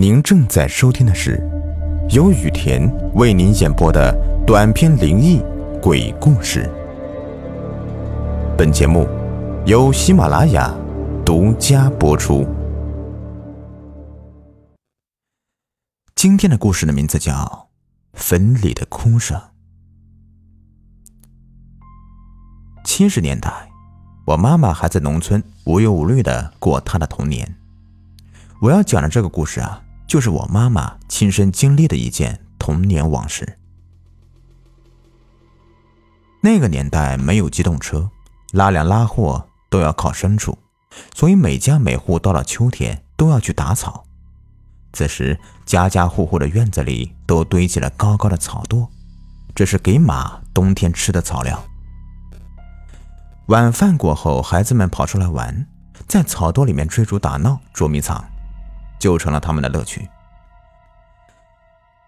您正在收听的是由雨田为您演播的短篇灵异鬼故事。本节目由喜马拉雅独家播出。今天的故事的名字叫《坟里的哭声》。七十年代，我妈妈还在农村无忧无虑的过她的童年。我要讲的这个故事啊，就是我妈妈亲身经历的一件童年往事。那个年代没有机动车，拉粮拉货都要靠牲畜，所以每家每户到了秋天都要去打草。此时，家家户户的院子里都堆起了高高的草垛，这是给马冬天吃的草料。晚饭过后，孩子们跑出来玩，在草垛里面追逐打闹、捉迷藏。就成了他们的乐趣。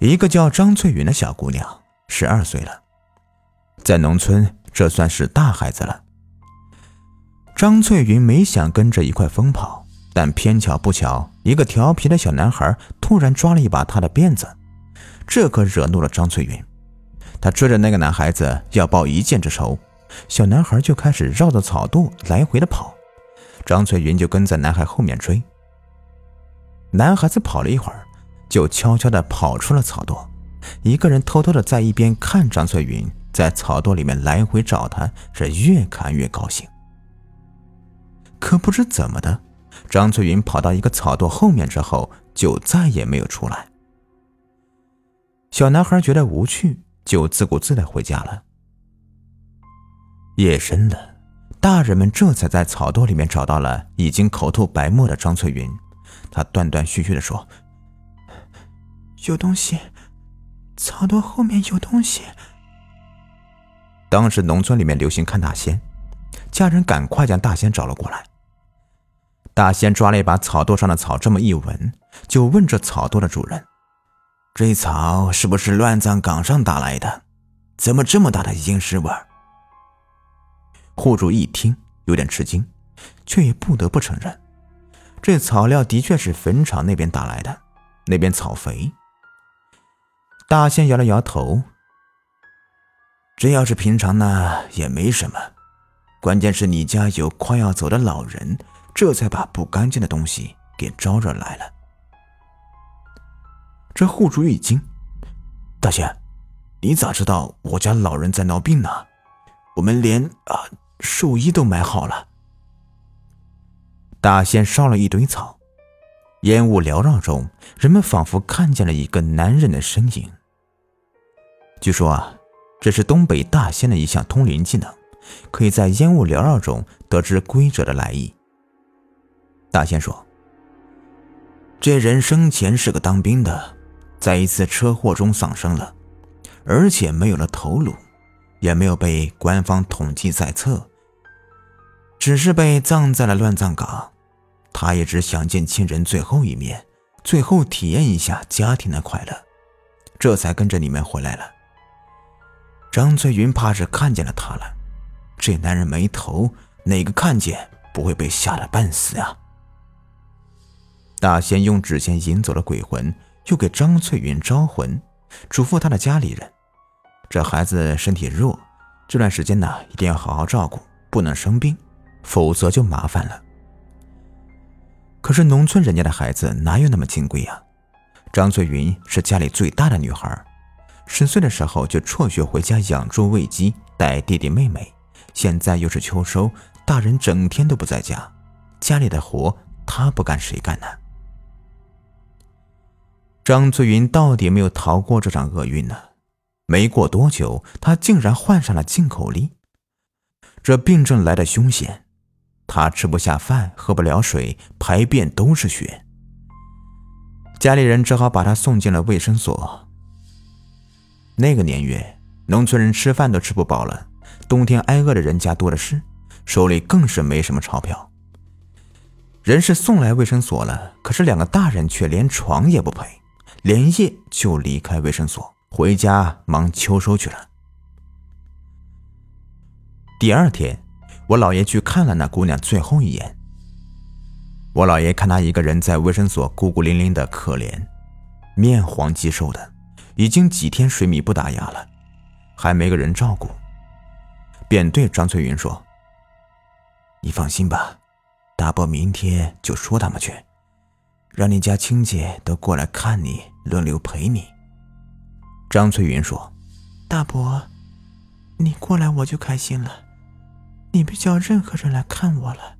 一个叫张翠云的小姑娘，十二岁了，在农村这算是大孩子了。张翠云没想跟着一块疯跑，但偏巧不巧，一个调皮的小男孩突然抓了一把她的辫子，这可惹怒了张翠云。她追着那个男孩子要报一箭之仇，小男孩就开始绕着草垛来回的跑，张翠云就跟在男孩后面追。男孩子跑了一会儿，就悄悄地跑出了草垛，一个人偷偷地在一边看张翠云在草垛里面来回找他，是越看越高兴。可不知怎么的，张翠云跑到一个草垛后面之后，就再也没有出来。小男孩觉得无趣，就自顾自地回家了。夜深了，大人们这才在草垛里面找到了已经口吐白沫的张翠云。他断断续续的说：“有东西，草垛后面有东西。”当时农村里面流行看大仙，家人赶快将大仙找了过来。大仙抓了一把草垛上的草，这么一闻，就问这草垛的主人：“这草是不是乱葬岗上打来的？怎么这么大的阴尸味？”户主一听，有点吃惊，却也不得不承认。这草料的确是坟场那边打来的，那边草肥。大仙摇了摇头，这要是平常呢也没什么，关键是你家有快要走的老人，这才把不干净的东西给招惹来了。这户主一惊：“大仙，你咋知道我家老人在闹病呢？我们连啊寿衣都买好了。”大仙烧了一堆草，烟雾缭绕中，人们仿佛看见了一个男人的身影。据说啊，这是东北大仙的一项通灵技能，可以在烟雾缭绕中得知归者的来意。大仙说：“这人生前是个当兵的，在一次车祸中丧生了，而且没有了头颅，也没有被官方统计在册。”只是被葬在了乱葬岗，他也只想见亲人最后一面，最后体验一下家庭的快乐，这才跟着你们回来了。张翠云怕是看见了他了，这男人没头，哪个看见不会被吓得半死啊？大仙用纸钱引走了鬼魂，又给张翠云招魂，嘱咐他的家里人：这孩子身体弱，这段时间呢一定要好好照顾，不能生病。否则就麻烦了。可是农村人家的孩子哪有那么金贵呀？张翠云是家里最大的女孩，十岁的时候就辍学回家养猪喂鸡，带弟弟妹妹。现在又是秋收，大人整天都不在家，家里的活她不干谁干呢？张翠云到底没有逃过这场厄运呢？没过多久，她竟然患上了进口痢，这病症来的凶险。他吃不下饭，喝不了水，排便都是血。家里人只好把他送进了卫生所。那个年月，农村人吃饭都吃不饱了，冬天挨饿的人家多的是，手里更是没什么钞票。人是送来卫生所了，可是两个大人却连床也不陪，连夜就离开卫生所，回家忙秋收去了。第二天。我姥爷去看了那姑娘最后一眼。我姥爷看他一个人在卫生所孤孤零零的可怜，面黄肌瘦的，已经几天水米不打牙了，还没个人照顾，便对张翠云说：“你放心吧，大伯明天就说他们去，让你家亲戚都过来看你，轮流陪你。”张翠云说：“大伯，你过来我就开心了，你别叫任何人来看我了。”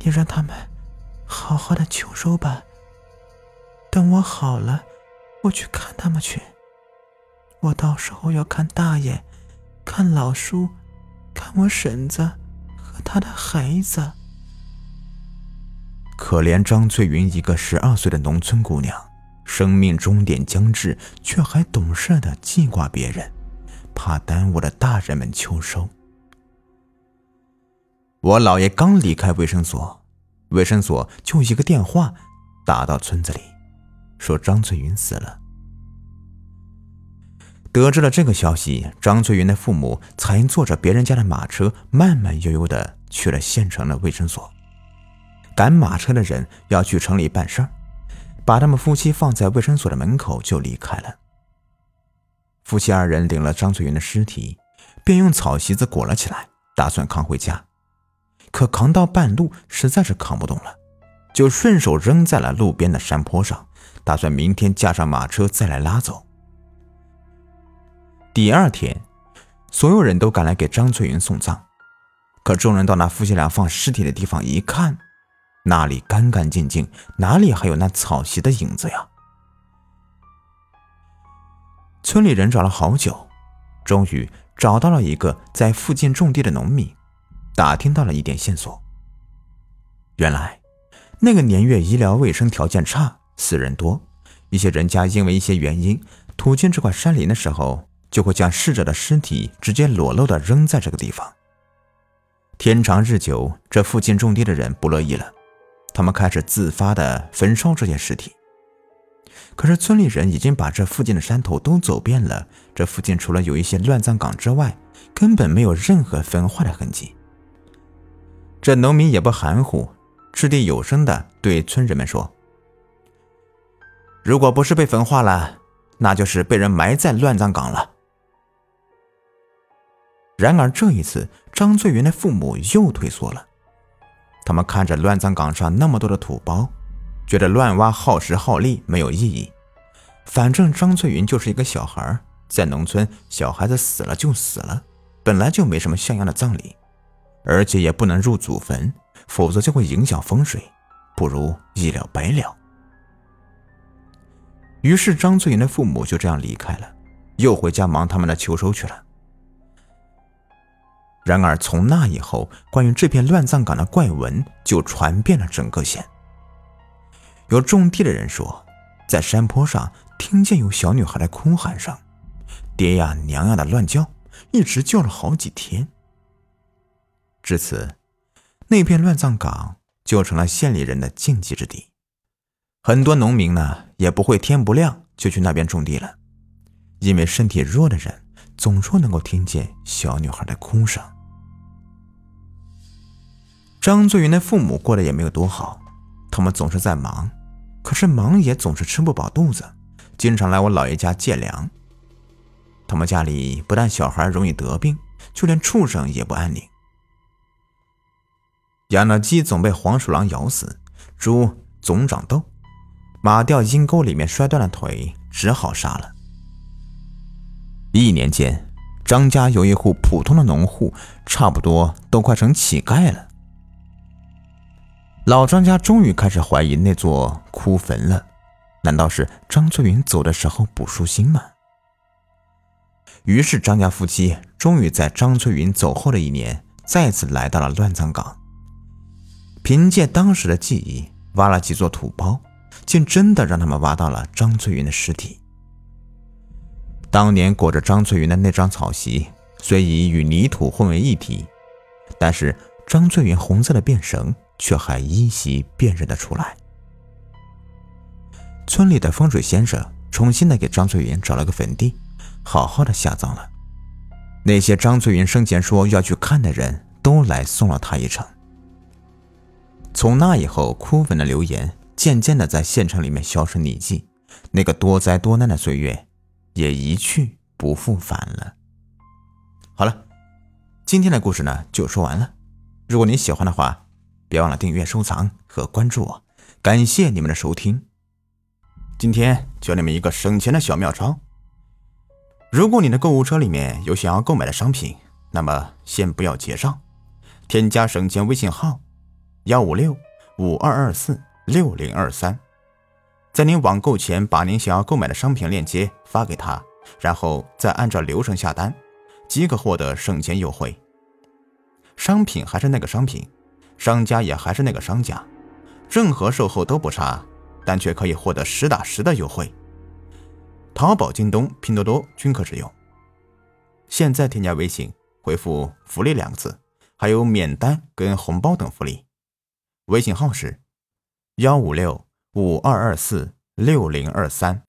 你让他们好好的求收吧。等我好了，我去看他们去。我到时候要看大爷，看老叔，看我婶子和他的孩子。可怜张翠云，一个十二岁的农村姑娘，生命终点将至，却还懂事的记挂别人，怕耽误了大人们秋收。我姥爷刚离开卫生所，卫生所就一个电话打到村子里，说张翠云死了。得知了这个消息，张翠云的父母才坐着别人家的马车，慢慢悠悠的去了县城的卫生所。赶马车的人要去城里办事儿，把他们夫妻放在卫生所的门口就离开了。夫妻二人领了张翠云的尸体，便用草席子裹了起来，打算扛回家。可扛到半路，实在是扛不动了，就顺手扔在了路边的山坡上，打算明天架上马车再来拉走。第二天，所有人都赶来给张翠云送葬，可众人到那夫妻俩放尸体的地方一看，那里干干净净，哪里还有那草席的影子呀？村里人找了好久，终于找到了一个在附近种地的农民。打听到了一点线索。原来，那个年月医疗卫生条件差，死人多，一些人家因为一些原因途经这块山林的时候，就会将逝者的尸体直接裸露的扔在这个地方。天长日久，这附近种地的人不乐意了，他们开始自发的焚烧这些尸体。可是村里人已经把这附近的山头都走遍了，这附近除了有一些乱葬岗之外，根本没有任何焚化的痕迹。这农民也不含糊，掷地有声的对村人们说：“如果不是被焚化了，那就是被人埋在乱葬岗了。”然而这一次，张翠云的父母又退缩了。他们看着乱葬岗上那么多的土包，觉得乱挖耗时耗力，没有意义。反正张翠云就是一个小孩，在农村，小孩子死了就死了，本来就没什么像样的葬礼。而且也不能入祖坟，否则就会影响风水，不如一了百了。于是张翠云的父母就这样离开了，又回家忙他们的秋收去了。然而从那以后，关于这片乱葬岗的怪闻就传遍了整个县。有种地的人说，在山坡上听见有小女孩的哭喊声，爹呀娘呀的乱叫，一直叫了好几天。至此，那片乱葬岗就成了县里人的禁忌之地。很多农民呢，也不会天不亮就去那边种地了，因为身体弱的人总说能够听见小女孩的哭声。张翠云的父母过得也没有多好，他们总是在忙，可是忙也总是吃不饱肚子，经常来我姥爷家借粮。他们家里不但小孩容易得病，就连畜生也不安宁。养的鸡总被黄鼠狼咬死，猪总长痘，马掉阴沟里面摔断了腿，只好杀了。一年间，张家有一户普通的农户，差不多都快成乞丐了。老张家终于开始怀疑那座枯坟了，难道是张翠云走的时候不舒心吗？于是张家夫妻终于在张翠云走后的一年，再次来到了乱葬岗。凭借当时的记忆，挖了几座土包，竟真的让他们挖到了张翠云的尸体。当年裹着张翠云的那张草席，虽已与泥土混为一体，但是张翠云红色的辫绳却还依稀辨认得出来。村里的风水先生重新的给张翠云找了个坟地，好好的下葬了。那些张翠云生前说要去看的人都来送了他一程。从那以后，枯粉的留言渐渐的在县城里面销声匿迹，那个多灾多难的岁月也一去不复返了。好了，今天的故事呢就说完了。如果你喜欢的话，别忘了订阅、收藏和关注我。感谢你们的收听。今天教你们一个省钱的小妙招。如果你的购物车里面有想要购买的商品，那么先不要结账，添加省钱微信号幺五六五二二四六零二三，在您网购前把您想要购买的商品链接发给他，然后再按照流程下单，即可获得省钱优惠。商品还是那个商品，商家也还是那个商家，任何售后都不差，但却可以获得实打实的优惠。淘宝、京东、拼多多均可使用。现在添加微信，回复“福利”两个字，还有免单跟红包等福利。微信号是幺五六五二二四六零二三。